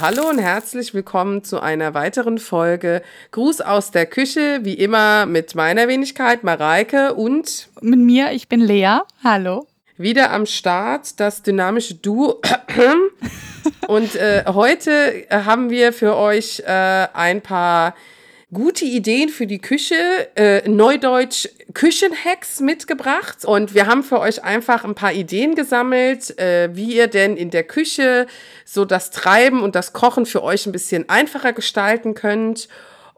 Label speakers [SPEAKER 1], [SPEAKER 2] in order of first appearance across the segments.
[SPEAKER 1] hallo und herzlich willkommen zu einer weiteren Folge Gruß aus der Küche, wie immer mit meiner Wenigkeit Mareike und
[SPEAKER 2] mit mir, ich bin Lea. Hallo.
[SPEAKER 1] Wieder am Start das dynamische Duo. und äh, heute haben wir für euch äh, ein paar gute Ideen für die Küche, äh, Neudeutsch Küchenhacks mitgebracht. Und wir haben für euch einfach ein paar Ideen gesammelt, äh, wie ihr denn in der Küche so das Treiben und das Kochen für euch ein bisschen einfacher gestalten könnt.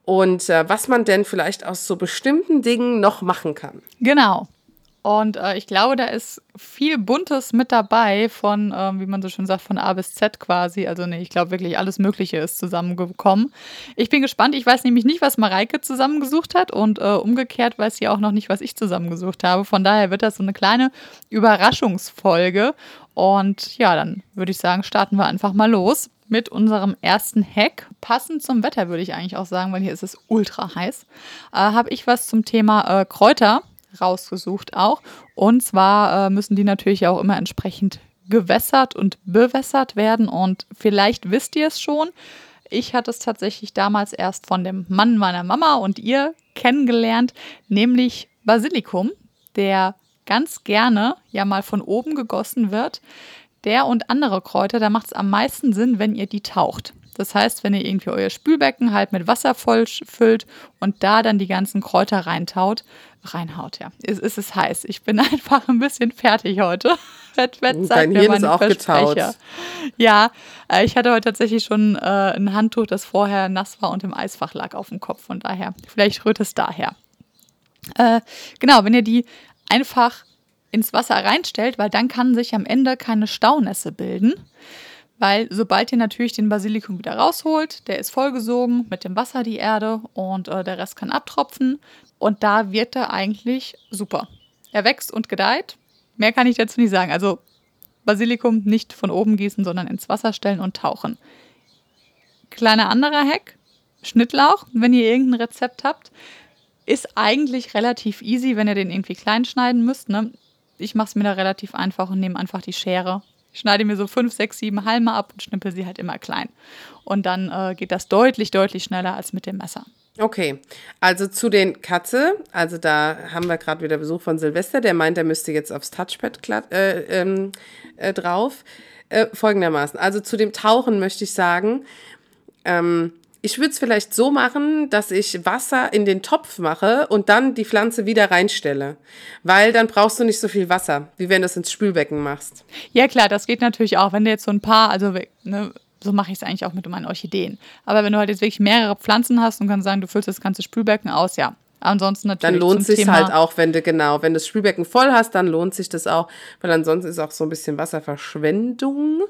[SPEAKER 1] Und äh, was man denn vielleicht aus so bestimmten Dingen noch machen kann.
[SPEAKER 2] Genau. Und äh, ich glaube, da ist viel Buntes mit dabei von, äh, wie man so schön sagt, von A bis Z quasi. Also nee, ich glaube wirklich alles Mögliche ist zusammengekommen. Ich bin gespannt. Ich weiß nämlich nicht, was Mareike zusammengesucht hat und äh, umgekehrt weiß sie auch noch nicht, was ich zusammengesucht habe. Von daher wird das so eine kleine Überraschungsfolge. Und ja, dann würde ich sagen, starten wir einfach mal los mit unserem ersten Hack. Passend zum Wetter würde ich eigentlich auch sagen, weil hier ist es ultra heiß. Äh, habe ich was zum Thema äh, Kräuter rausgesucht auch. Und zwar äh, müssen die natürlich auch immer entsprechend gewässert und bewässert werden. Und vielleicht wisst ihr es schon. Ich hatte es tatsächlich damals erst von dem Mann meiner Mama und ihr kennengelernt, nämlich Basilikum, der ganz gerne ja mal von oben gegossen wird. Der und andere Kräuter, da macht es am meisten Sinn, wenn ihr die taucht. Das heißt, wenn ihr irgendwie euer Spülbecken halt mit Wasser voll füllt und da dann die ganzen Kräuter reintaut, reinhaut, ja. Es, es ist heiß. Ich bin einfach ein bisschen fertig heute.
[SPEAKER 1] Wett, wett, Dein Hirn ist auch getaut.
[SPEAKER 2] Ja, äh, ich hatte heute tatsächlich schon äh, ein Handtuch, das vorher nass war und im Eisfach lag auf dem Kopf. Von daher, vielleicht rührt es daher. Äh, genau, wenn ihr die einfach ins Wasser reinstellt, weil dann kann sich am Ende keine Staunässe bilden. Weil sobald ihr natürlich den Basilikum wieder rausholt, der ist vollgesogen mit dem Wasser die Erde und äh, der Rest kann abtropfen. Und da wird er eigentlich super. Er wächst und gedeiht. Mehr kann ich dazu nicht sagen. Also Basilikum nicht von oben gießen, sondern ins Wasser stellen und tauchen. Kleiner anderer Hack, Schnittlauch, wenn ihr irgendein Rezept habt, ist eigentlich relativ easy, wenn ihr den irgendwie klein schneiden müsst. Ne? Ich mache es mir da relativ einfach und nehme einfach die Schere ich schneide mir so fünf, sechs, sieben Halme ab und schnippel sie halt immer klein. Und dann äh, geht das deutlich, deutlich schneller als mit dem Messer.
[SPEAKER 1] Okay, also zu den Katze, also da haben wir gerade wieder Besuch von Silvester, der meint, er müsste jetzt aufs Touchpad äh, ähm, äh, drauf. Äh, folgendermaßen, also zu dem Tauchen möchte ich sagen, ähm, ich würde es vielleicht so machen, dass ich Wasser in den Topf mache und dann die Pflanze wieder reinstelle. Weil dann brauchst du nicht so viel Wasser, wie wenn du es ins Spülbecken machst.
[SPEAKER 2] Ja, klar, das geht natürlich auch. Wenn du jetzt so ein paar, also ne, so mache ich es eigentlich auch mit meinen Orchideen. Aber wenn du halt jetzt wirklich mehrere Pflanzen hast und kannst sagen, du füllst das ganze Spülbecken aus, ja, Ansonsten natürlich.
[SPEAKER 1] Dann lohnt sich halt auch, wenn du genau, wenn du das Spülbecken voll hast, dann lohnt sich das auch, weil ansonsten ist auch so ein bisschen Wasserverschwendung.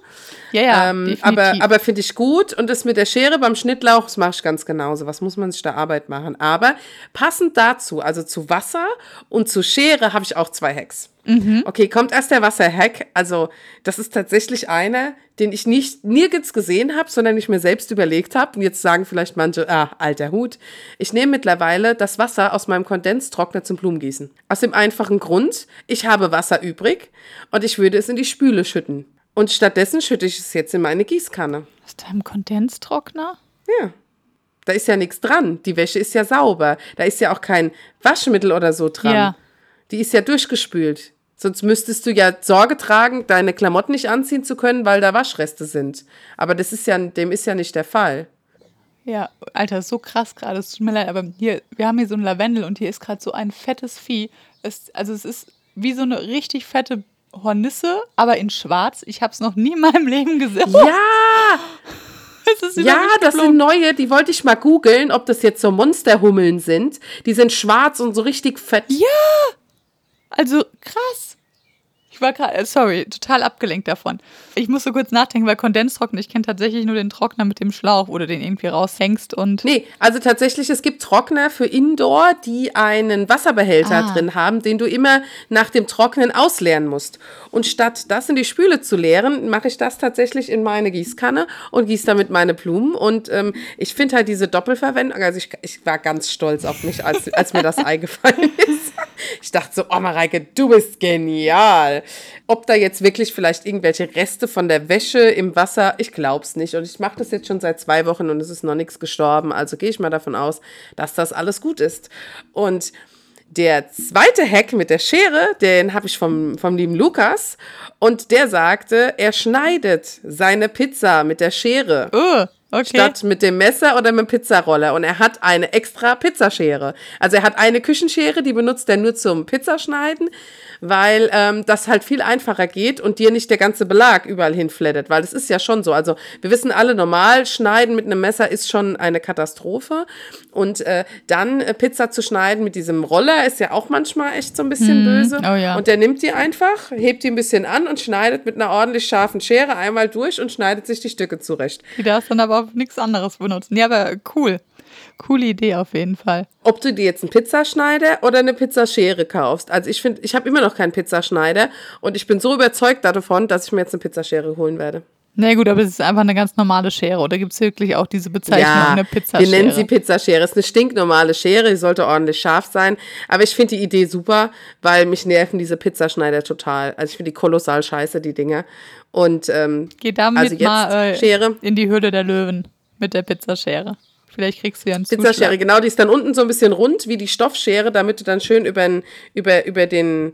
[SPEAKER 2] Ja, ja. Ähm,
[SPEAKER 1] aber aber finde ich gut. Und das mit der Schere beim Schnittlauch, das mache ich ganz genauso. Was muss man sich da Arbeit machen? Aber passend dazu, also zu Wasser und zu Schere, habe ich auch zwei Hacks. Mhm. Okay, kommt erst der Wasserhack. Also, das ist tatsächlich einer, den ich nicht nirgends gesehen habe, sondern ich mir selbst überlegt habe. Und jetzt sagen vielleicht manche, ah, alter Hut. Ich nehme mittlerweile das Wasser aus meinem Kondenstrockner zum Blumengießen. Aus dem einfachen Grund, ich habe Wasser übrig und ich würde es in die Spüle schütten. Und stattdessen schütte ich es jetzt in meine Gießkanne.
[SPEAKER 2] Aus deinem Kondenstrockner?
[SPEAKER 1] Ja. Da ist ja nichts dran. Die Wäsche ist ja sauber. Da ist ja auch kein Waschmittel oder so dran. Ja. Die ist ja durchgespült. Sonst müsstest du ja Sorge tragen, deine Klamotten nicht anziehen zu können, weil da Waschreste sind. Aber das ist ja, dem ist ja nicht der Fall.
[SPEAKER 2] Ja, Alter, so krass gerade. Es tut mir leid, aber hier, wir haben hier so ein Lavendel und hier ist gerade so ein fettes Vieh. Es, also es ist wie so eine richtig fette Hornisse, aber in schwarz. Ich habe es noch nie in meinem Leben gesehen.
[SPEAKER 1] Ja! ja, das sind neue, die wollte ich mal googeln, ob das jetzt so Monsterhummeln sind. Die sind schwarz und so richtig fett.
[SPEAKER 2] Ja! Also krass war gerade, äh, sorry, total abgelenkt davon. Ich musste kurz nachdenken, weil Kondenstrockner, ich kenne tatsächlich nur den Trockner mit dem Schlauch, wo du den irgendwie raushängst und.
[SPEAKER 1] Nee, also tatsächlich, es gibt Trockner für Indoor, die einen Wasserbehälter ah. drin haben, den du immer nach dem Trocknen ausleeren musst. Und statt das in die Spüle zu leeren, mache ich das tatsächlich in meine Gießkanne und gieße damit meine Blumen. Und ähm, ich finde halt diese Doppelverwendung, also ich, ich war ganz stolz auf mich, als, als mir das eingefallen ist. Ich dachte so, oh Mareike, du bist genial. Ob da jetzt wirklich vielleicht irgendwelche Reste von der Wäsche im Wasser, ich glaub's nicht. Und ich mache das jetzt schon seit zwei Wochen und es ist noch nichts gestorben. Also gehe ich mal davon aus, dass das alles gut ist. Und der zweite Hack mit der Schere, den habe ich vom, vom lieben Lukas. Und der sagte, er schneidet seine Pizza mit der Schere.
[SPEAKER 2] Uh. Okay.
[SPEAKER 1] Statt mit dem Messer oder mit dem Pizzaroller. Und er hat eine extra Pizzaschere. Also er hat eine Küchenschere, die benutzt er nur zum Pizzaschneiden weil ähm, das halt viel einfacher geht und dir nicht der ganze Belag überall hinflattert, weil das ist ja schon so. Also wir wissen alle, normal schneiden mit einem Messer ist schon eine Katastrophe und äh, dann äh, Pizza zu schneiden mit diesem Roller ist ja auch manchmal echt so ein bisschen
[SPEAKER 2] Mhm.
[SPEAKER 1] böse.
[SPEAKER 2] Oh ja.
[SPEAKER 1] Und der nimmt die einfach, hebt die ein bisschen an und schneidet mit einer ordentlich scharfen Schere einmal durch und schneidet sich die Stücke zurecht.
[SPEAKER 2] Die darfst dann aber auf nichts anderes benutzen. Ja, aber cool. Coole Idee auf jeden Fall.
[SPEAKER 1] ob du dir jetzt einen Pizzaschneider oder eine Pizzaschere kaufst. Also ich finde, ich habe immer noch keinen Pizzaschneider und ich bin so überzeugt davon, dass ich mir jetzt eine Pizzaschere holen werde.
[SPEAKER 2] Na nee, gut, aber es ist einfach eine ganz normale Schere. Oder gibt es wirklich auch diese Bezeichnung, eine Pizzaschere?
[SPEAKER 1] wir nennen sie Pizzaschere. Ist eine stinknormale Schere, die sollte ordentlich scharf sein. Aber ich finde die Idee super, weil mich nerven diese Pizzaschneider total. Also ich finde die kolossal scheiße, die Dinger. Und ähm,
[SPEAKER 2] Geh damit
[SPEAKER 1] also jetzt
[SPEAKER 2] mal äh,
[SPEAKER 1] Schere.
[SPEAKER 2] in die Höhle der Löwen mit der Pizzaschere. Vielleicht kriegst du ja einen
[SPEAKER 1] Pizzaschere,
[SPEAKER 2] Zuschlag.
[SPEAKER 1] genau, die ist dann unten so ein bisschen rund wie die Stoffschere, damit du dann schön über, über, über, den,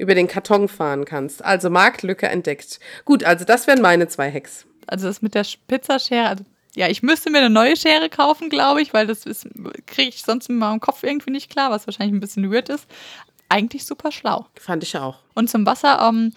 [SPEAKER 1] über den Karton fahren kannst. Also Marktlücke entdeckt. Gut, also das wären meine zwei Hacks.
[SPEAKER 2] Also das mit der Sch- Pizzaschere, also ja, ich müsste mir eine neue Schere kaufen, glaube ich, weil das ist kriege ich sonst mit meinem Kopf irgendwie nicht klar, was wahrscheinlich ein bisschen weird ist. Eigentlich super schlau.
[SPEAKER 1] Fand ich auch.
[SPEAKER 2] Und zum Wasser, ähm,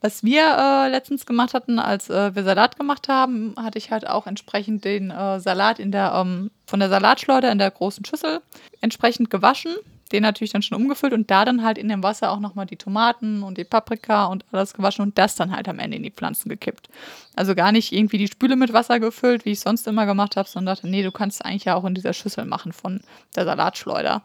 [SPEAKER 2] was wir äh, letztens gemacht hatten, als äh, wir Salat gemacht haben, hatte ich halt auch entsprechend den äh, Salat in der, ähm, von der Salatschleuder in der großen Schüssel entsprechend gewaschen. Den natürlich dann schon umgefüllt und da dann halt in dem Wasser auch nochmal die Tomaten und die Paprika und alles gewaschen und das dann halt am Ende in die Pflanzen gekippt. Also gar nicht irgendwie die Spüle mit Wasser gefüllt, wie ich sonst immer gemacht habe, sondern dachte, nee, du kannst es eigentlich ja auch in dieser Schüssel machen von der Salatschleuder.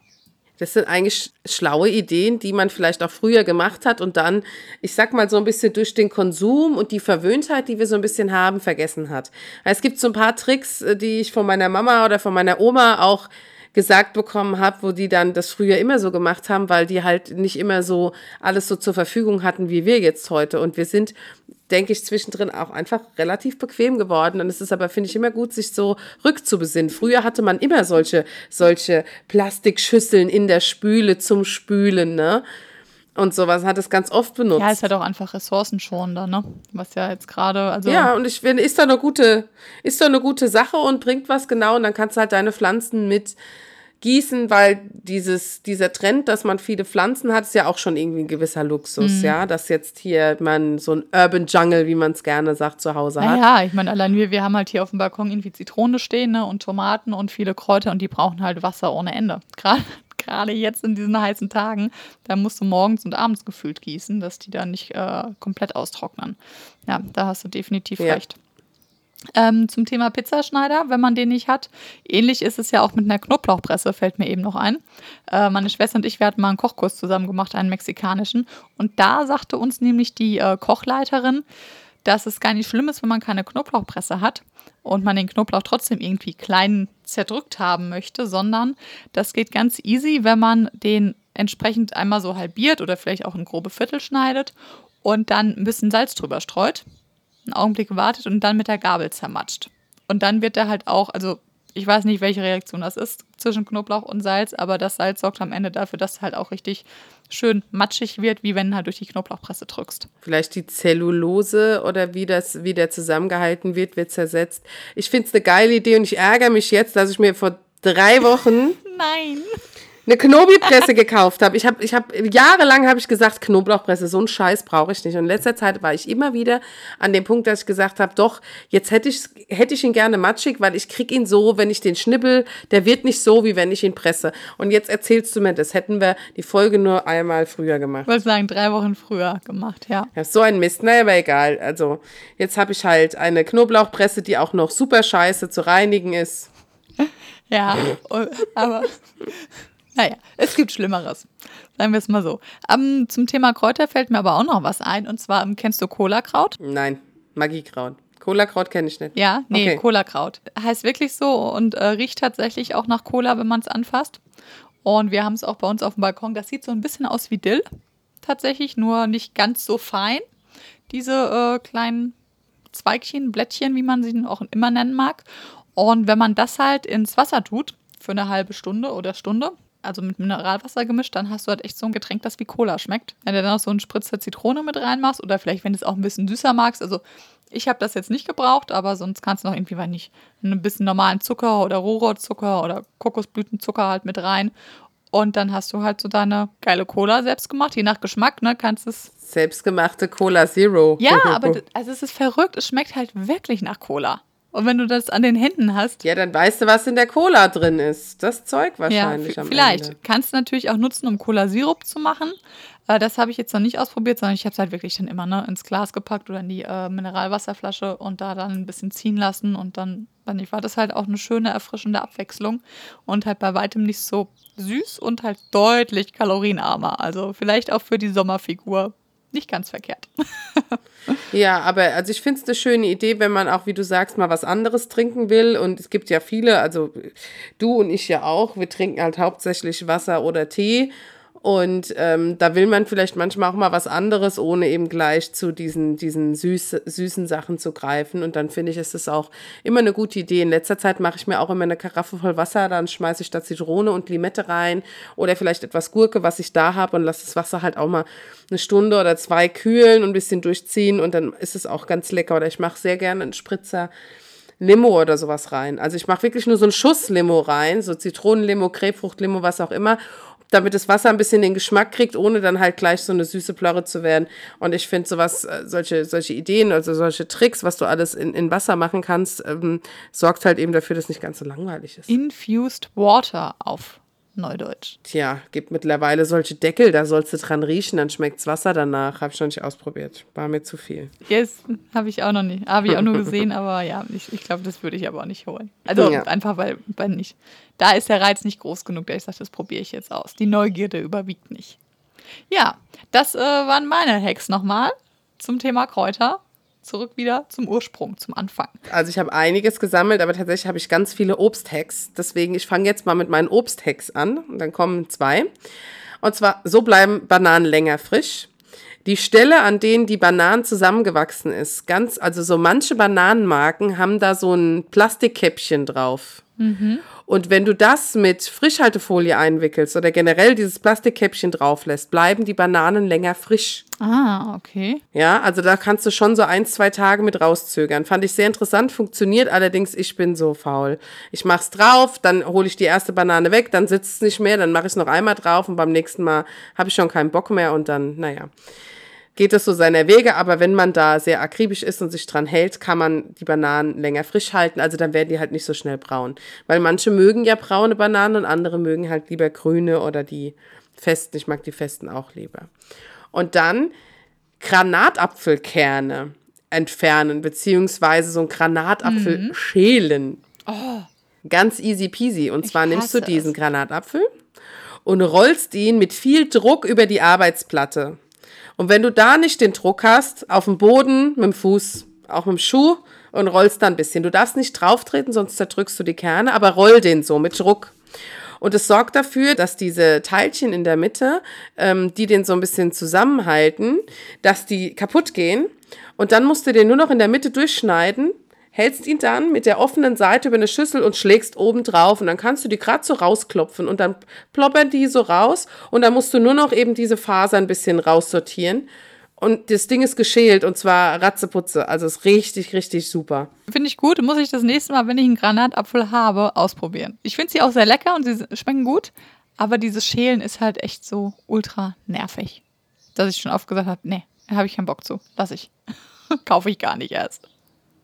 [SPEAKER 1] Das sind eigentlich schlaue Ideen, die man vielleicht auch früher gemacht hat und dann, ich sag mal, so ein bisschen durch den Konsum und die Verwöhntheit, die wir so ein bisschen haben, vergessen hat. Es gibt so ein paar Tricks, äh, die ich von meiner Mama oder von meiner Oma auch gesagt bekommen habe, wo die dann das früher immer so gemacht haben, weil die halt nicht immer so alles so zur Verfügung hatten, wie wir jetzt heute. Und wir sind, denke ich, zwischendrin auch einfach relativ bequem geworden. Und es ist aber, finde ich, immer gut, sich so rückzubesinnen. Früher hatte man immer solche, solche Plastikschüsseln in der Spüle zum Spülen, ne? Und sowas hat es ganz oft benutzt.
[SPEAKER 2] Ja, ist halt auch einfach ressourcenschonender, ne? Was ja jetzt gerade, also
[SPEAKER 1] Ja, und ich finde, ist doch eine gute, ist doch eine gute Sache und bringt was genau. Und dann kannst du halt deine Pflanzen mit gießen, weil dieses, dieser Trend, dass man viele Pflanzen hat, ist ja auch schon irgendwie ein gewisser Luxus, ja. Dass jetzt hier man so ein Urban Jungle, wie man es gerne sagt, zu Hause hat.
[SPEAKER 2] Naja, ich meine, allein wir, wir haben halt hier auf dem Balkon irgendwie Zitrone stehen ne, und Tomaten und viele Kräuter und die brauchen halt Wasser ohne Ende. Gerade, gerade jetzt in diesen heißen Tagen, da musst du morgens und abends gefühlt gießen, dass die dann nicht äh, komplett austrocknen. Ja, da hast du definitiv
[SPEAKER 1] Ja.
[SPEAKER 2] recht. Ähm, zum Thema Pizzaschneider, wenn man den nicht hat. Ähnlich ist es ja auch mit einer Knoblauchpresse, fällt mir eben noch ein. Äh, meine Schwester und ich, wir hatten mal einen Kochkurs zusammen gemacht, einen mexikanischen. Und da sagte uns nämlich die äh, Kochleiterin, dass es gar nicht schlimm ist, wenn man keine Knoblauchpresse hat und man den Knoblauch trotzdem irgendwie klein zerdrückt haben möchte, sondern das geht ganz easy, wenn man den entsprechend einmal so halbiert oder vielleicht auch in grobe Viertel schneidet und dann ein bisschen Salz drüber streut einen Augenblick wartet und dann mit der Gabel zermatscht. Und dann wird er halt auch, also ich weiß nicht, welche Reaktion das ist zwischen Knoblauch und Salz, aber das Salz sorgt am Ende dafür, dass es halt auch richtig schön matschig wird, wie wenn du halt durch die Knoblauchpresse drückst.
[SPEAKER 1] Vielleicht die Zellulose oder wie das wieder zusammengehalten wird, wird zersetzt. Ich finde es eine geile Idee und ich ärgere mich jetzt, dass ich mir vor drei Wochen
[SPEAKER 2] Nein.
[SPEAKER 1] Eine Knobi-Presse gekauft habe. Ich habe ich hab, jahrelang habe ich gesagt, Knoblauchpresse, so einen Scheiß brauche ich nicht. Und in letzter Zeit war ich immer wieder an dem Punkt, dass ich gesagt habe, doch, jetzt hätte ich, hätte ich ihn gerne matschig, weil ich krieg ihn so, wenn ich den schnibbel, der wird nicht so, wie wenn ich ihn presse. Und jetzt erzählst du mir, das hätten wir die Folge nur einmal früher gemacht.
[SPEAKER 2] Ich wollte sagen, drei Wochen früher gemacht, ja.
[SPEAKER 1] Ja, so ein Mist, naja, aber egal. Also, jetzt habe ich halt eine Knoblauchpresse, die auch noch super scheiße zu reinigen ist.
[SPEAKER 2] Ja, aber naja, es gibt Schlimmeres. Sagen wir es mal so. Ähm, zum Thema Kräuter fällt mir aber auch noch was ein. Und zwar, ähm, kennst du Cola-Kraut?
[SPEAKER 1] Nein, Magiekraut. Cola-Kraut kenne ich nicht.
[SPEAKER 2] Ja, nee,
[SPEAKER 1] Okay.
[SPEAKER 2] Cola-Kraut. Heißt wirklich so und äh, riecht tatsächlich auch nach Cola, wenn man es anfasst. Und wir haben es auch bei uns auf dem Balkon. Das sieht so ein bisschen aus wie Dill. Tatsächlich, nur nicht ganz so fein. Diese äh, kleinen Zweigchen, Blättchen, wie man sie auch immer nennen mag. Und wenn man das halt ins Wasser tut, für eine halbe Stunde oder Stunde, also mit Mineralwasser gemischt, dann hast du halt echt so ein Getränk, das wie Cola schmeckt. Wenn du dann noch so einen Spritzer Zitrone mit reinmachst oder vielleicht, wenn du es auch ein bisschen süßer magst, also ich habe das jetzt nicht gebraucht, aber sonst kannst du noch irgendwie, weil nicht, ein bisschen normalen Zucker oder Rohrzucker oder Kokosblütenzucker halt mit rein. Und dann hast du halt so deine geile Cola selbst gemacht, je nach Geschmack, ne, kannst es.
[SPEAKER 1] Selbstgemachte Cola Zero.
[SPEAKER 2] Ja, aber also es ist verrückt, es schmeckt halt wirklich nach Cola. Und wenn du das an den Händen hast.
[SPEAKER 1] Ja, dann weißt du, was in der Cola drin ist. Das Zeug wahrscheinlich.
[SPEAKER 2] Ja, vielleicht. Ende. Kannst du natürlich auch nutzen, um Cola-Sirup zu machen. Äh, das habe ich jetzt noch nicht ausprobiert, sondern ich habe es halt wirklich dann immer ne, ins Glas gepackt oder in die äh, Mineralwasserflasche und da dann ein bisschen ziehen lassen. Und dann, dann war das halt auch eine schöne, erfrischende Abwechslung. Und halt bei weitem nicht so süß und halt deutlich kalorienarmer. Also vielleicht auch für die Sommerfigur nicht ganz verkehrt.
[SPEAKER 1] ja, aber also ich finde es eine schöne Idee, wenn man auch, wie du sagst, mal was anderes trinken will. Und es gibt ja viele, also du und ich ja auch, wir trinken halt hauptsächlich Wasser oder Tee. Und ähm, da will man vielleicht manchmal auch mal was anderes, ohne eben gleich zu diesen, diesen süß, süßen Sachen zu greifen. Und dann finde ich, ist es auch immer eine gute Idee. In letzter Zeit mache ich mir auch immer eine Karaffe voll Wasser, dann schmeiße ich da Zitrone und Limette rein oder vielleicht etwas Gurke, was ich da habe und lasse das Wasser halt auch mal eine Stunde oder zwei kühlen und ein bisschen durchziehen und dann ist es auch ganz lecker. Oder ich mache sehr gerne einen Spritzer. Limo oder sowas rein. Also ich mache wirklich nur so einen Schuss Limo rein, so Zitronenlimo, Krebfruchtlimo, was auch immer damit das Wasser ein bisschen den Geschmack kriegt, ohne dann halt gleich so eine süße Plörre zu werden. Und ich finde sowas, äh, solche, solche Ideen, also solche Tricks, was du alles in, in Wasser machen kannst, ähm, sorgt halt eben dafür, dass nicht ganz so langweilig ist.
[SPEAKER 2] Infused Water auf Neudeutsch.
[SPEAKER 1] Tja, gibt mittlerweile solche Deckel, da sollst du dran riechen, dann schmeckt's Wasser danach. Habe ich noch nicht ausprobiert. War mir zu viel.
[SPEAKER 2] Yes, habe ich auch noch nicht. Habe ich auch nur gesehen, aber ja, ich, ich glaube, das würde ich aber auch nicht holen. Also ja. einfach, weil, weil nicht. Da ist der Reiz nicht groß genug, dass ich sage, das probiere ich jetzt aus. Die Neugierde überwiegt nicht. Ja, das äh, waren meine Hacks nochmal zum Thema Kräuter zurück wieder zum Ursprung, zum Anfang.
[SPEAKER 1] Also ich habe einiges gesammelt, aber tatsächlich habe ich ganz viele Obsthacks. Deswegen, ich fange jetzt mal mit meinen Obsthacks an. Und dann kommen zwei. Und zwar, so bleiben Bananen länger frisch. Die Stelle, an denen die Bananen zusammengewachsen ist, ganz, also so manche Bananenmarken haben da so ein Plastikkäppchen drauf. Mhm. Und wenn du das mit Frischhaltefolie einwickelst oder generell dieses Plastikkäppchen drauf lässt, bleiben die Bananen länger frisch.
[SPEAKER 2] Ah, okay.
[SPEAKER 1] Ja, also da kannst du schon so ein, zwei Tage mit rauszögern. Fand ich sehr interessant, funktioniert allerdings, ich bin so faul. Ich mach's drauf, dann hole ich die erste Banane weg, dann sitzt es nicht mehr, dann mache ich es noch einmal drauf und beim nächsten Mal habe ich schon keinen Bock mehr und dann, naja geht es so seiner Wege, aber wenn man da sehr akribisch ist und sich dran hält, kann man die Bananen länger frisch halten, also dann werden die halt nicht so schnell braun. Weil manche mögen ja braune Bananen und andere mögen halt lieber grüne oder die festen, ich mag die festen auch lieber. Und dann Granatapfelkerne entfernen, beziehungsweise so ein Granatapfel mhm. schälen. Oh. Ganz easy peasy. Und zwar nimmst du diesen es. Granatapfel und rollst ihn mit viel Druck über die Arbeitsplatte. Und wenn du da nicht den Druck hast, auf dem Boden, mit dem Fuß, auch mit dem Schuh und rollst dann ein bisschen. Du darfst nicht drauf treten, sonst zerdrückst du die Kerne, aber roll den so mit Druck. Und es sorgt dafür, dass diese Teilchen in der Mitte, ähm, die den so ein bisschen zusammenhalten, dass die kaputt gehen. Und dann musst du den nur noch in der Mitte durchschneiden hältst ihn dann mit der offenen Seite über eine Schüssel und schlägst oben drauf und dann kannst du die gerade so rausklopfen und dann ploppern die so raus und dann musst du nur noch eben diese Faser ein bisschen raussortieren. Und das Ding ist geschält und zwar ratzeputze. Also ist richtig, richtig super.
[SPEAKER 2] Finde ich gut. Muss ich das nächste Mal, wenn ich einen Granatapfel habe, ausprobieren. Ich finde sie auch sehr lecker und sie schmecken gut. Aber dieses Schälen ist halt echt so ultra nervig. Dass ich schon oft gesagt habe, nee, habe ich keinen Bock zu. Lass ich. Kaufe ich gar nicht erst.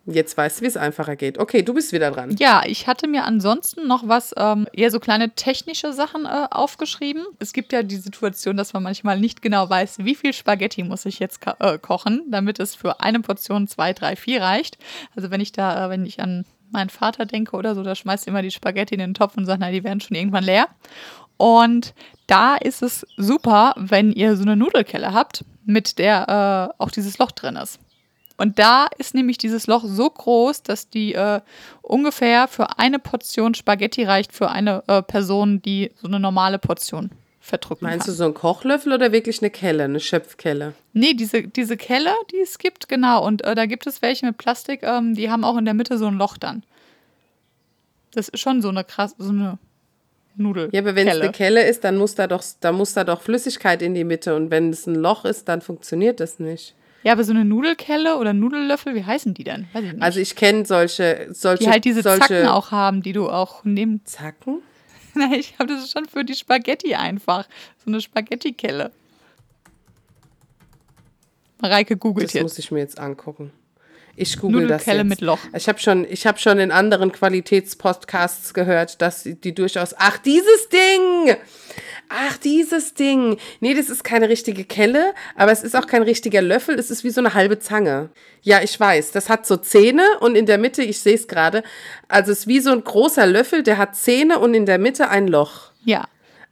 [SPEAKER 1] Jetzt weißt du, wie es einfacher geht. Okay, du bist wieder dran.
[SPEAKER 2] Ja, ich hatte mir ansonsten noch was, ähm, eher so kleine technische Sachen äh, aufgeschrieben. Es gibt ja die Situation, dass man manchmal nicht genau weiß, wie viel Spaghetti muss ich jetzt äh, kochen, damit es für eine Portion zwei, drei, vier reicht. Also wenn ich da, äh, wenn ich an meinen Vater denke oder so, da schmeißt immer die Spaghetti in den Topf und sagt, na, die werden schon irgendwann leer. Und da ist es super, wenn ihr so eine Nudelkelle habt, mit der äh, auch dieses Loch drin ist. Und da ist nämlich dieses Loch so groß, dass die äh, ungefähr für eine Portion Spaghetti reicht für eine äh, Person, die so eine normale Portion verdrücken
[SPEAKER 1] Meinst
[SPEAKER 2] kann.
[SPEAKER 1] du so einen Kochlöffel oder wirklich eine Kelle, eine Schöpfkelle?
[SPEAKER 2] Nee, diese, diese Kelle, die es gibt, genau. Und äh, da gibt es welche mit Plastik, ähm, die haben auch in der Mitte so ein Loch dann. Das ist schon so eine krass, so eine Nudel.
[SPEAKER 1] Ja, aber wenn es eine Kelle ist, dann muss da doch, da muss da doch Flüssigkeit in die Mitte. Und wenn es ein Loch ist, dann funktioniert das nicht.
[SPEAKER 2] Ja, aber so eine Nudelkelle oder Nudellöffel, wie heißen die denn?
[SPEAKER 1] Weiß ich nicht. Also ich kenne solche, solche.
[SPEAKER 2] Die halt diese
[SPEAKER 1] solche
[SPEAKER 2] Zacken auch haben, die du auch nehmen.
[SPEAKER 1] Zacken?
[SPEAKER 2] Nein, ich habe das schon für die Spaghetti einfach. So eine Spaghetti-Kelle. Mareike googelt
[SPEAKER 1] das
[SPEAKER 2] jetzt.
[SPEAKER 1] Das muss ich mir jetzt angucken. Ich google das jetzt.
[SPEAKER 2] mit Loch.
[SPEAKER 1] Ich habe schon, ich hab schon in anderen Qualitätspodcasts gehört, dass die durchaus. Ach, dieses Ding! Ach, dieses Ding. Nee, das ist keine richtige Kelle, aber es ist auch kein richtiger Löffel. Es ist wie so eine halbe Zange. Ja, ich weiß. Das hat so Zähne und in der Mitte, ich sehe es gerade, also es ist wie so ein großer Löffel, der hat Zähne und in der Mitte ein Loch.
[SPEAKER 2] Ja.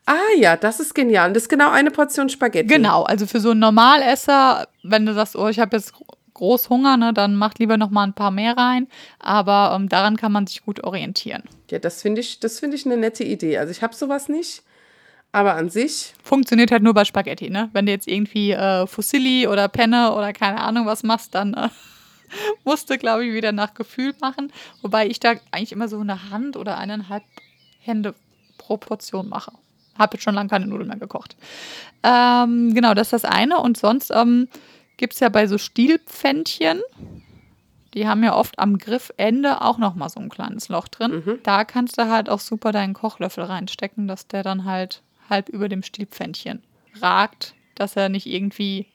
[SPEAKER 1] Ah ja, das ist genial. Und das ist genau eine Portion Spaghetti.
[SPEAKER 2] Genau, also für so einen Normalesser, wenn du sagst, oh, ich habe jetzt groß Hunger, ne, dann macht lieber noch mal ein paar mehr rein. Aber ähm, daran kann man sich gut orientieren.
[SPEAKER 1] Ja, das finde ich, das finde ich eine nette Idee. Also ich habe sowas nicht. Aber an sich.
[SPEAKER 2] Funktioniert halt nur bei Spaghetti, ne? Wenn du jetzt irgendwie äh, Fusilli oder Penne oder keine Ahnung was machst, dann äh, musst du, glaube ich, wieder nach Gefühl machen. Wobei ich da eigentlich immer so eine Hand oder eineinhalb Hände pro Portion mache. Habe jetzt schon lange keine Nudeln mehr gekocht. Ähm, genau, das ist das eine. Und sonst ähm, gibt es ja bei so Stielpfännchen, die haben ja oft am Griffende auch nochmal so ein kleines Loch drin. Mhm. Da kannst du halt auch super deinen Kochlöffel reinstecken, dass der dann halt halb über dem Stielpfännchen ragt, dass er nicht irgendwie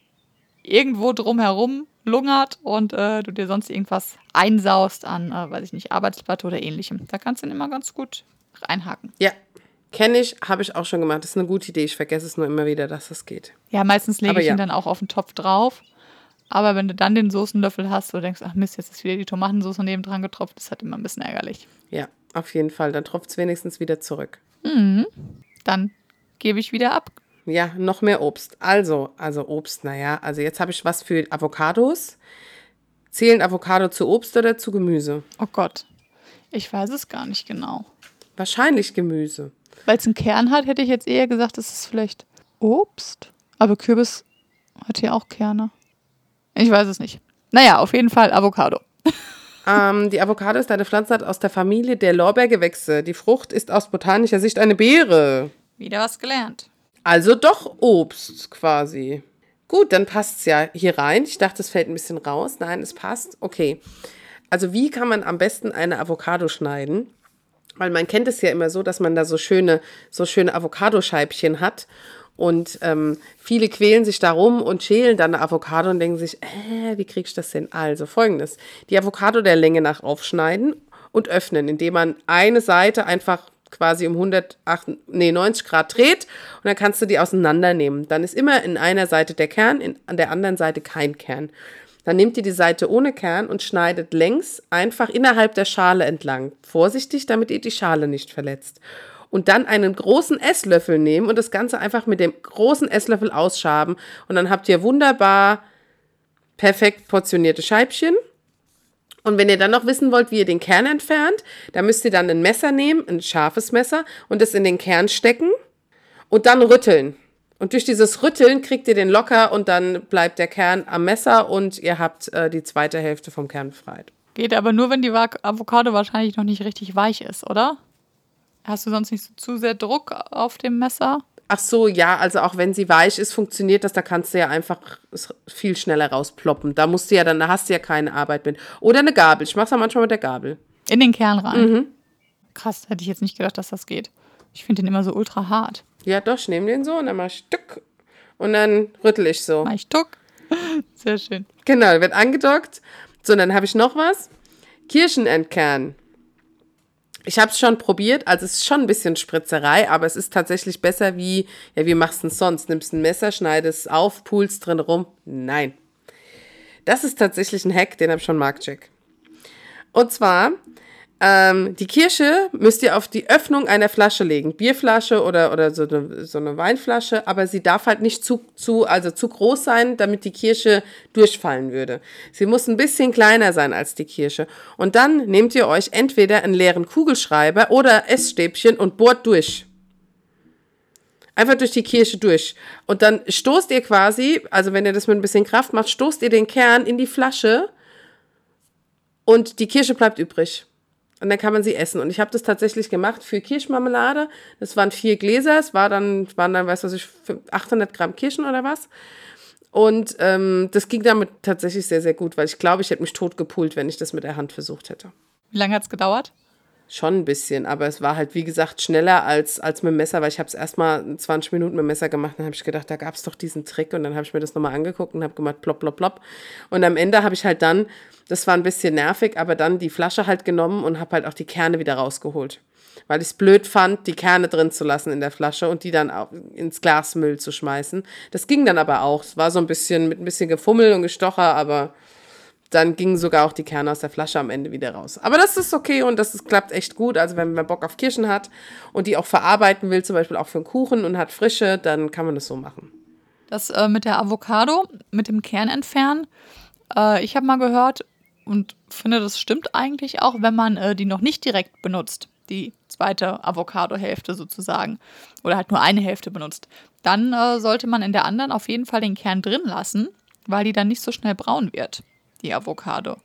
[SPEAKER 2] irgendwo drumherum lungert und äh, du dir sonst irgendwas einsaust an, äh, weiß ich nicht, Arbeitsblatt oder ähnlichem. Da kannst du ihn immer ganz gut reinhaken.
[SPEAKER 1] Ja, kenne ich, habe ich auch schon gemacht. Das ist eine gute Idee. Ich vergesse es nur immer wieder, dass das geht.
[SPEAKER 2] Ja, meistens lege ich ja. ihn dann auch auf den Topf drauf. Aber wenn du dann den Soßenlöffel hast, du denkst, ach Mist, jetzt ist wieder die Tomatensauce neben dran getropft, das ist halt immer ein bisschen ärgerlich.
[SPEAKER 1] Ja, auf jeden Fall. Dann tropft es wenigstens wieder zurück.
[SPEAKER 2] Mhm. Dann gebe ich wieder ab.
[SPEAKER 1] Ja, noch mehr Obst. Also, also Obst, naja, also jetzt habe ich was für Avocados. Zählen Avocado zu Obst oder zu Gemüse?
[SPEAKER 2] Oh Gott, ich weiß es gar nicht genau.
[SPEAKER 1] Wahrscheinlich Gemüse.
[SPEAKER 2] Weil es einen Kern hat, hätte ich jetzt eher gesagt, es ist vielleicht Obst. Aber Kürbis hat hier auch Kerne. Ich weiß es nicht. Naja, auf jeden Fall Avocado.
[SPEAKER 1] Ähm, die Avocado ist eine Pflanze aus der Familie der Lorbeergewächse. Die Frucht ist aus botanischer Sicht eine Beere.
[SPEAKER 2] Wieder was gelernt.
[SPEAKER 1] Also doch Obst quasi. Gut, dann passt es ja hier rein. Ich dachte, es fällt ein bisschen raus. Nein, es passt. Okay. Also wie kann man am besten eine Avocado schneiden? Weil man kennt es ja immer so, dass man da so schöne, so schöne Avocadoscheibchen hat. Und ähm, viele quälen sich darum und schälen dann eine Avocado und denken sich, äh, wie krieg ich das denn? Also folgendes: Die Avocado der Länge nach aufschneiden und öffnen, indem man eine Seite einfach quasi um 108, nee, 90 Grad dreht und dann kannst du die auseinandernehmen. Dann ist immer in einer Seite der Kern, in, an der anderen Seite kein Kern. Dann nehmt ihr die Seite ohne Kern und schneidet längs einfach innerhalb der Schale entlang. Vorsichtig, damit ihr die Schale nicht verletzt. Und dann einen großen Esslöffel nehmen und das Ganze einfach mit dem großen Esslöffel ausschaben. Und dann habt ihr wunderbar perfekt portionierte Scheibchen. Und wenn ihr dann noch wissen wollt, wie ihr den Kern entfernt, dann müsst ihr dann ein Messer nehmen, ein scharfes Messer, und es in den Kern stecken und dann rütteln. Und durch dieses Rütteln kriegt ihr den locker und dann bleibt der Kern am Messer und ihr habt äh, die zweite Hälfte vom Kern befreit.
[SPEAKER 2] Geht aber nur, wenn die Avocado wahrscheinlich noch nicht richtig weich ist, oder? Hast du sonst nicht so zu sehr Druck auf dem Messer?
[SPEAKER 1] Ach so, ja, also auch wenn sie weich ist, funktioniert das, da kannst du ja einfach viel schneller rausploppen. Da musst du ja dann, da hast du ja keine Arbeit mit. Oder eine Gabel. Ich mach's ja manchmal mit der Gabel.
[SPEAKER 2] In den Kern rein. Mhm. Krass, hätte ich jetzt nicht gedacht, dass das geht. Ich finde den immer so ultra hart.
[SPEAKER 1] Ja, doch, ich nehme den so und dann mach ich Stück und dann rüttel ich so.
[SPEAKER 2] Mach ich Tuck. Sehr schön.
[SPEAKER 1] Genau, wird angedockt. So, dann habe ich noch was. Kirschenendkern. Ich habe es schon probiert, also es ist schon ein bisschen Spritzerei, aber es ist tatsächlich besser wie, ja, wie machst du es sonst? Nimmst ein Messer, schneidest es auf, pulst drin rum? Nein. Das ist tatsächlich ein Hack, den habe ich schon Mark Jack. Und zwar Ähm, die Kirsche müsst ihr auf die Öffnung einer Flasche legen. Bierflasche oder, oder so, eine, so eine Weinflasche, aber sie darf halt nicht zu, zu, also zu groß sein, damit die Kirsche durchfallen würde. Sie muss ein bisschen kleiner sein als die Kirsche. Und dann nehmt ihr euch entweder einen leeren Kugelschreiber oder Essstäbchen und bohrt durch. Einfach durch die Kirsche durch. Und dann stoßt ihr quasi, also wenn ihr das mit ein bisschen Kraft macht, stoßt ihr den Kern in die Flasche und die Kirsche bleibt übrig. Und dann kann man sie essen. Und ich habe das tatsächlich gemacht für Kirschmarmelade. Das waren vier Gläser. Es war dann, waren dann, weißt du, ich, 800 Gramm Kirschen oder was. Und ähm, das ging damit tatsächlich sehr, sehr gut, weil ich glaube, ich hätte mich tot gepult, wenn ich das mit der Hand versucht hätte.
[SPEAKER 2] Wie lange hat es gedauert?
[SPEAKER 1] Schon ein bisschen, aber es war halt, wie gesagt, schneller als, als mit dem Messer, weil ich habe es erstmal 20 Minuten mit dem Messer gemacht. Dann habe ich gedacht, da gab es doch diesen Trick. Und dann habe ich mir das nochmal angeguckt und habe gemacht, plopp, plopp, plopp. Und am Ende habe ich halt dann das war ein bisschen nervig, aber dann die Flasche halt genommen und habe halt auch die Kerne wieder rausgeholt. Weil ich es blöd fand, die Kerne drin zu lassen in der Flasche und die dann auch ins Glasmüll zu schmeißen. Das ging dann aber auch. Es war so ein bisschen mit ein bisschen Gefummel und Gestocher, aber dann gingen sogar auch die Kerne aus der Flasche am Ende wieder raus. Aber das ist okay und das ist, klappt echt gut. Also wenn man Bock auf Kirschen hat und die auch verarbeiten will, zum Beispiel auch für einen Kuchen und hat frische, dann kann man das so machen.
[SPEAKER 2] Das äh, mit der Avocado, mit dem Kern entfernen. Äh, ich habe mal gehört, und finde, das stimmt eigentlich auch, wenn man äh, die noch nicht direkt benutzt, die zweite Avocado-Hälfte sozusagen, oder halt nur eine Hälfte benutzt. Dann äh, sollte man in der anderen auf jeden Fall den Kern drin lassen, weil die dann nicht so schnell braun wird, die Avocado.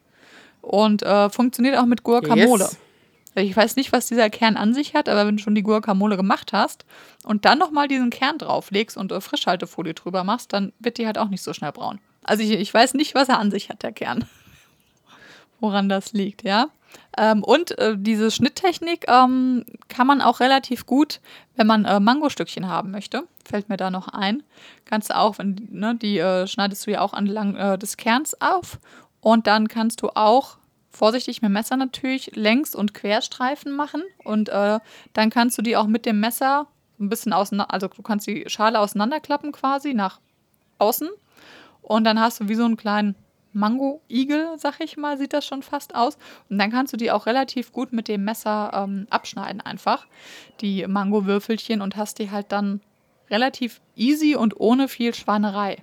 [SPEAKER 2] Und äh, funktioniert auch mit Guacamole. Yes. Ich weiß nicht, was dieser Kern an sich hat, aber wenn du schon die Guacamole gemacht hast und dann nochmal diesen Kern drauflegst und äh, Frischhaltefolie drüber machst, dann wird die halt auch nicht so schnell braun. Also ich, ich weiß nicht, was er an sich hat, der Kern woran das liegt, ja. Ähm, und äh, diese Schnitttechnik ähm, kann man auch relativ gut, wenn man äh, Mangostückchen haben möchte. Fällt mir da noch ein. Kannst du auch, wenn, ne, die äh, schneidest du ja auch entlang äh, des Kerns auf. Und dann kannst du auch vorsichtig mit dem Messer natürlich Längs- und Querstreifen machen. Und äh, dann kannst du die auch mit dem Messer ein bisschen auseinander, also du kannst die Schale auseinanderklappen quasi nach außen. Und dann hast du wie so einen kleinen Mango-Igel, sag ich mal, sieht das schon fast aus. Und dann kannst du die auch relativ gut mit dem Messer ähm, abschneiden, einfach, die Mango-Würfelchen, und hast die halt dann relativ easy und ohne viel Schwanerei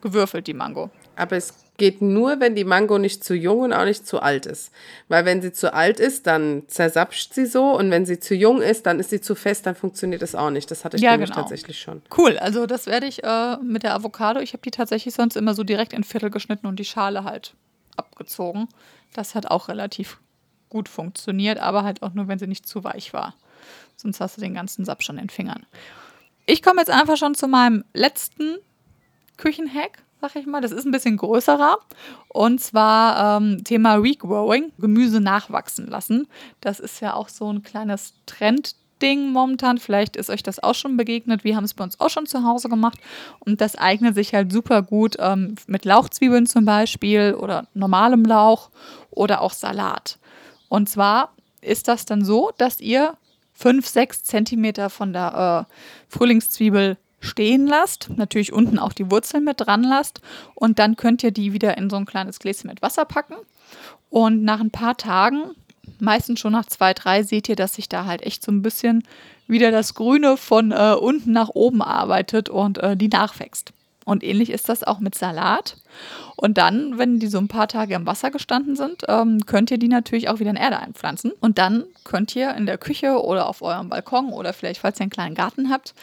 [SPEAKER 2] gewürfelt, die Mango.
[SPEAKER 1] Aber es geht nur, wenn die Mango nicht zu jung und auch nicht zu alt ist. Weil wenn sie zu alt ist, dann zersapscht sie so und wenn sie zu jung ist, dann ist sie zu fest, dann funktioniert das auch nicht. Das hatte ich ja, genau. tatsächlich schon.
[SPEAKER 2] Cool, also das werde ich äh, mit der Avocado, ich habe die tatsächlich sonst immer so direkt in Viertel geschnitten und die Schale halt abgezogen. Das hat auch relativ gut funktioniert, aber halt auch nur, wenn sie nicht zu weich war. Sonst hast du den ganzen Sap schon in den Fingern. Ich komme jetzt einfach schon zu meinem letzten Küchenhack sag ich mal. Das ist ein bisschen größerer. Und zwar ähm, Thema Regrowing, Gemüse nachwachsen lassen. Das ist ja auch so ein kleines Trendding momentan. Vielleicht ist euch das auch schon begegnet. Wir haben es bei uns auch schon zu Hause gemacht. Und das eignet sich halt super gut ähm, mit Lauchzwiebeln zum Beispiel oder normalem Lauch oder auch Salat. Und zwar ist das dann so, dass ihr 5, 6 Zentimeter von der äh, Frühlingszwiebel stehen lasst, natürlich unten auch die Wurzeln mit dran lasst und dann könnt ihr die wieder in so ein kleines Gläschen mit Wasser packen und nach ein paar Tagen, meistens schon nach zwei, drei, seht ihr, dass sich da halt echt so ein bisschen wieder das Grüne von äh, unten nach oben arbeitet und äh, die nachwächst. Und ähnlich ist das auch mit Salat. Und dann, wenn die so ein paar Tage im Wasser gestanden sind, ähm, könnt ihr die natürlich auch wieder in Erde einpflanzen. Und dann könnt ihr in der Küche oder auf eurem Balkon oder vielleicht, falls ihr einen kleinen Garten habt,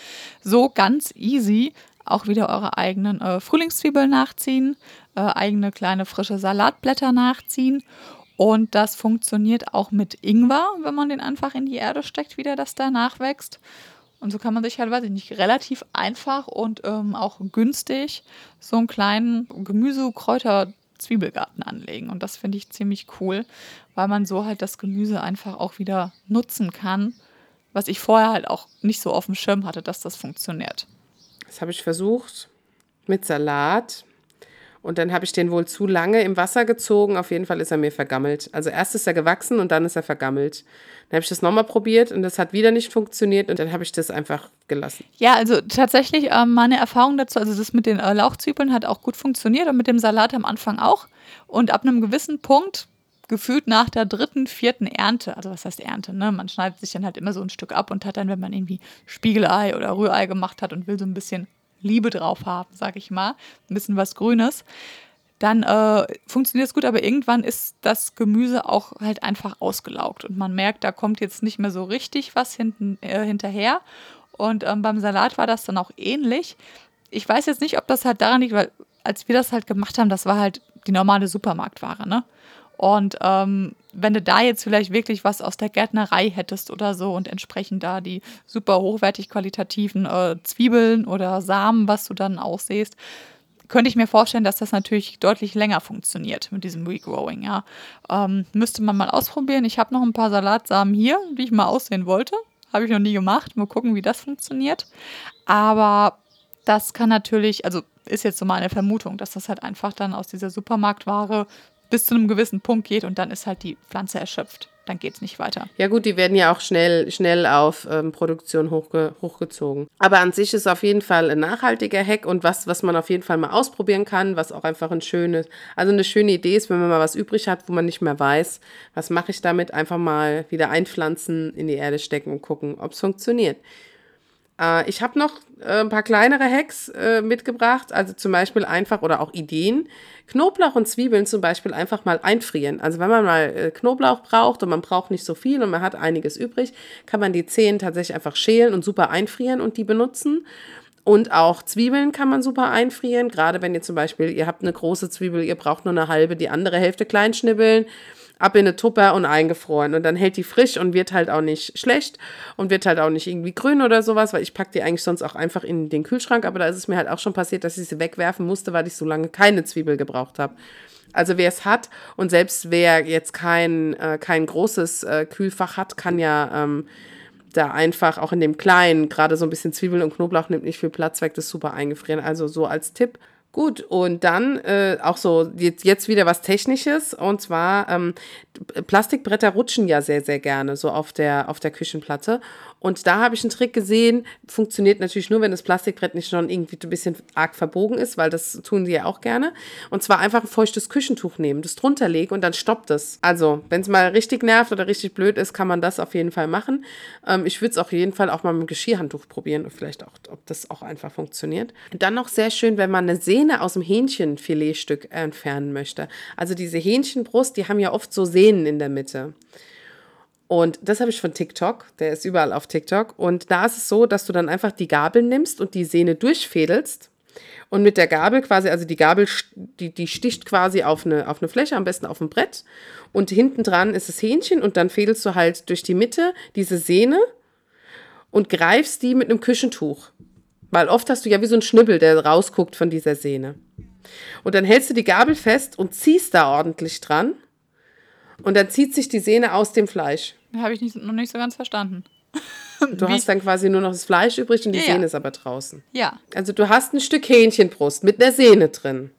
[SPEAKER 2] so ganz easy auch wieder eure eigenen äh, Frühlingszwiebeln nachziehen, äh, eigene kleine frische Salatblätter nachziehen. Und das funktioniert auch mit Ingwer, wenn man den einfach in die Erde steckt, wieder, dass da nachwächst. Und so kann man sich halt, weiß ich nicht, relativ einfach und ähm, auch günstig so einen kleinen Gemüse-, Kräuter-, Zwiebelgarten anlegen. Und das finde ich ziemlich cool, weil man so halt das Gemüse einfach auch wieder nutzen kann, was ich vorher halt auch nicht so auf dem Schirm hatte, dass das funktioniert.
[SPEAKER 1] Das habe ich versucht mit Salat, und dann habe ich den wohl zu lange im Wasser gezogen. Auf jeden Fall ist er mir vergammelt. Also erst ist er gewachsen und dann ist er vergammelt. Dann habe ich das nochmal probiert und das hat wieder nicht funktioniert und dann habe ich das einfach gelassen.
[SPEAKER 2] Ja, also tatsächlich äh, meine Erfahrung dazu, also das mit den äh, Lauchzwiebeln hat auch gut funktioniert und mit dem Salat am Anfang auch. Und ab einem gewissen Punkt gefühlt nach der dritten, vierten Ernte, also was heißt Ernte, ne? Man schneidet sich dann halt immer so ein Stück ab und hat dann, wenn man irgendwie Spiegelei oder Rührei gemacht hat und will so ein bisschen Liebe drauf haben, sag ich mal, ein bisschen was Grünes, dann äh, funktioniert es gut, aber irgendwann ist das Gemüse auch halt einfach ausgelaugt und man merkt, da kommt jetzt nicht mehr so richtig was hinten, äh, hinterher. Und ähm, beim Salat war das dann auch ähnlich. Ich weiß jetzt nicht, ob das halt daran liegt, weil als wir das halt gemacht haben, das war halt die normale Supermarktware, ne? Und ähm, wenn du da jetzt vielleicht wirklich was aus der Gärtnerei hättest oder so und entsprechend da die super hochwertig qualitativen äh, Zwiebeln oder Samen, was du dann aussiehst, könnte ich mir vorstellen, dass das natürlich deutlich länger funktioniert mit diesem Regrowing. Ja. Ähm, müsste man mal ausprobieren. Ich habe noch ein paar Salatsamen hier, die ich mal aussehen wollte. Habe ich noch nie gemacht. Mal gucken, wie das funktioniert. Aber das kann natürlich, also ist jetzt so meine Vermutung, dass das halt einfach dann aus dieser Supermarktware bis zu einem gewissen Punkt geht und dann ist halt die Pflanze erschöpft. Dann geht es nicht weiter.
[SPEAKER 1] Ja gut, die werden ja auch schnell, schnell auf ähm, Produktion hochge hochgezogen. Aber an sich ist auf jeden Fall ein nachhaltiger Hack und was, was man auf jeden Fall mal ausprobieren kann, was auch einfach ein schönes, also eine schöne Idee ist, wenn man mal was übrig hat, wo man nicht mehr weiß, was mache ich damit, einfach mal wieder einpflanzen, in die Erde stecken und gucken, ob es funktioniert. Äh, ich habe noch äh, ein paar kleinere Hacks äh, mitgebracht, also zum Beispiel einfach oder auch Ideen. Knoblauch und Zwiebeln zum Beispiel einfach mal einfrieren. Also wenn man mal äh, Knoblauch braucht und man braucht nicht so viel und man hat einiges übrig, kann man die Zehen tatsächlich einfach schälen und super einfrieren und die benutzen. Und auch Zwiebeln kann man super einfrieren, gerade wenn ihr zum Beispiel, ihr habt eine große Zwiebel, ihr braucht nur eine halbe, die andere Hälfte klein schnibbeln ab in eine Tupper und eingefroren. Und dann hält die frisch und wird halt auch nicht schlecht und wird halt auch nicht irgendwie grün oder sowas, weil ich packe die eigentlich sonst auch einfach in den Kühlschrank. Aber da ist es mir halt auch schon passiert, dass ich sie wegwerfen musste, weil ich so lange keine Zwiebel gebraucht habe. Also wer es hat und selbst wer jetzt kein, äh, kein großes äh, Kühlfach hat, kann ja ähm, da einfach auch in dem kleinen, gerade so ein bisschen Zwiebeln und Knoblauch nimmt nicht viel Platz weg, das super eingefrieren. Also so als Tipp Gut, und dann äh, auch so jetzt, jetzt wieder was Technisches und zwar ähm, Plastikbretter rutschen ja sehr, sehr gerne so auf der, auf der Küchenplatte und da habe ich einen Trick gesehen, funktioniert natürlich nur, wenn das Plastikbrett nicht schon irgendwie ein bisschen arg verbogen ist, weil das tun sie ja auch gerne. Und zwar einfach ein feuchtes Küchentuch nehmen, das drunter legen und dann stoppt es. Also, wenn es mal richtig nervt oder richtig blöd ist, kann man das auf jeden Fall machen. Ähm, ich würde es auf jeden Fall auch mal mit dem Geschirrhandtuch probieren und vielleicht auch, ob das auch einfach funktioniert. Und dann noch sehr schön, wenn man eine Sehne aus dem Hähnchenfiletstück entfernen möchte. Also diese Hähnchenbrust, die haben ja oft so Sehnen in der Mitte. Und das habe ich von TikTok, der ist überall auf TikTok. Und da ist es so, dass du dann einfach die Gabel nimmst und die Sehne durchfädelst. Und mit der Gabel quasi, also die Gabel, die, die sticht quasi auf eine, auf eine Fläche, am besten auf ein Brett. Und hinten dran ist das Hähnchen und dann fädelst du halt durch die Mitte diese Sehne und greifst die mit einem Küchentuch. Weil oft hast du ja wie so einen Schnibbel, der rausguckt von dieser Sehne. Und dann hältst du die Gabel fest und ziehst da ordentlich dran. Und dann zieht sich die Sehne aus dem Fleisch.
[SPEAKER 2] Habe ich nicht, noch nicht so ganz verstanden.
[SPEAKER 1] Du Wie? hast dann quasi nur noch das Fleisch übrig und die ja, Sehne ist aber draußen.
[SPEAKER 2] Ja.
[SPEAKER 1] Also du hast ein Stück Hähnchenbrust mit einer Sehne drin.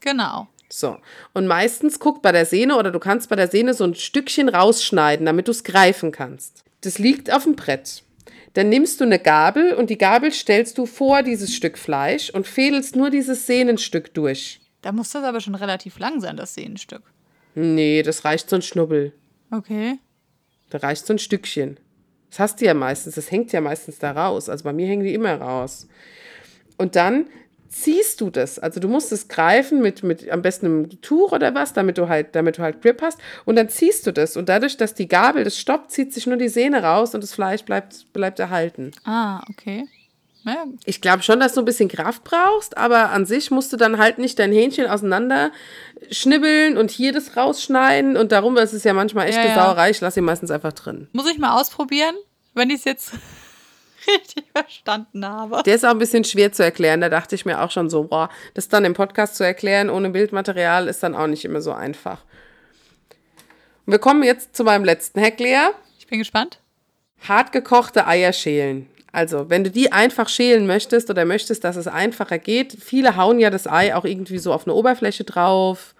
[SPEAKER 2] Genau.
[SPEAKER 1] So. Und meistens guckt bei der Sehne oder du kannst bei der Sehne so ein Stückchen rausschneiden, damit du es greifen kannst. Das liegt auf dem Brett. Dann nimmst du eine Gabel und die Gabel stellst du vor dieses Stück Fleisch und fädelst nur dieses Sehnenstück durch.
[SPEAKER 2] Da muss das aber schon relativ lang sein, das Sehnenstück.
[SPEAKER 1] Nee, das reicht so ein Schnubbel.
[SPEAKER 2] Okay.
[SPEAKER 1] Da reicht so ein Stückchen. Das hast du ja meistens, das hängt ja meistens da raus. Also bei mir hängen die immer raus. Und dann ziehst du das. Also du musst es greifen mit, mit am besten einem Tuch oder was, damit du halt, damit du halt Grip hast. Und dann ziehst du das. Und dadurch, dass die Gabel das stoppt, zieht sich nur die Sehne raus und das Fleisch bleibt, bleibt erhalten.
[SPEAKER 2] Ah, okay.
[SPEAKER 1] Ja. Ich glaube schon, dass du ein bisschen Kraft brauchst, aber an sich musst du dann halt nicht dein Hähnchen auseinander schnibbeln und hier das rausschneiden und darum ist es ja manchmal echt ja, eine Sauerei. Ich lasse sie meistens einfach drin.
[SPEAKER 2] Muss ich mal ausprobieren, wenn ich es jetzt richtig verstanden habe.
[SPEAKER 1] Der ist auch ein bisschen schwer zu erklären. Da dachte ich mir auch schon so, boah, das dann im Podcast zu erklären ohne Bildmaterial ist dann auch nicht immer so einfach. wir kommen jetzt zu meinem letzten Hack, Lea.
[SPEAKER 2] Ich bin gespannt.
[SPEAKER 1] Hart gekochte Eier schälen. Also, wenn du die einfach schälen möchtest oder möchtest, dass es einfacher geht, viele hauen ja das Ei auch irgendwie so auf eine Oberfläche drauf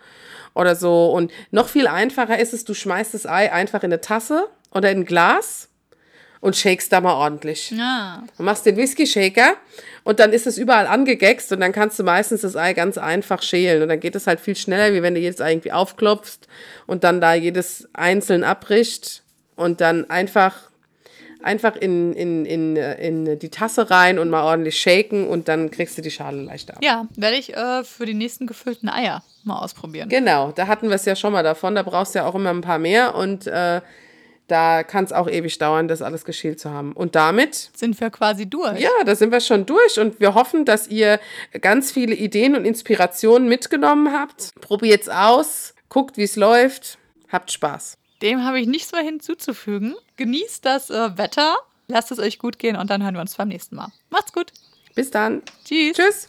[SPEAKER 1] oder so. Und noch viel einfacher ist es, du schmeißt das Ei einfach in eine Tasse oder in ein Glas und shakest da mal ordentlich.
[SPEAKER 2] Ja.
[SPEAKER 1] Du machst den Whisky-Shaker und dann ist es überall angegext und dann kannst du meistens das Ei ganz einfach schälen. Und dann geht es halt viel schneller, wie wenn du jedes Ei irgendwie aufklopfst und dann da jedes einzeln abbricht und dann einfach, einfach in, in, in, in die Tasse rein und mal ordentlich shaken und dann kriegst du die Schale leichter ab.
[SPEAKER 2] Ja, werde ich äh, für die nächsten gefüllten Eier mal ausprobieren.
[SPEAKER 1] Genau, da hatten wir es ja schon mal davon. Da brauchst du ja auch immer ein paar mehr und äh, da kann es auch ewig dauern, das alles geschält zu haben. Und damit
[SPEAKER 2] Sind wir quasi durch.
[SPEAKER 1] Ja, da sind wir schon durch und wir hoffen, dass ihr ganz viele Ideen und Inspirationen mitgenommen habt. Probiert's aus, guckt, wie es läuft, habt Spaß.
[SPEAKER 2] Dem habe ich nichts mehr hinzuzufügen. Genießt das äh, Wetter, lasst es euch gut gehen und dann hören wir uns beim nächsten Mal. Macht's gut.
[SPEAKER 1] Bis dann.
[SPEAKER 2] Tschüss.
[SPEAKER 1] Tschüss.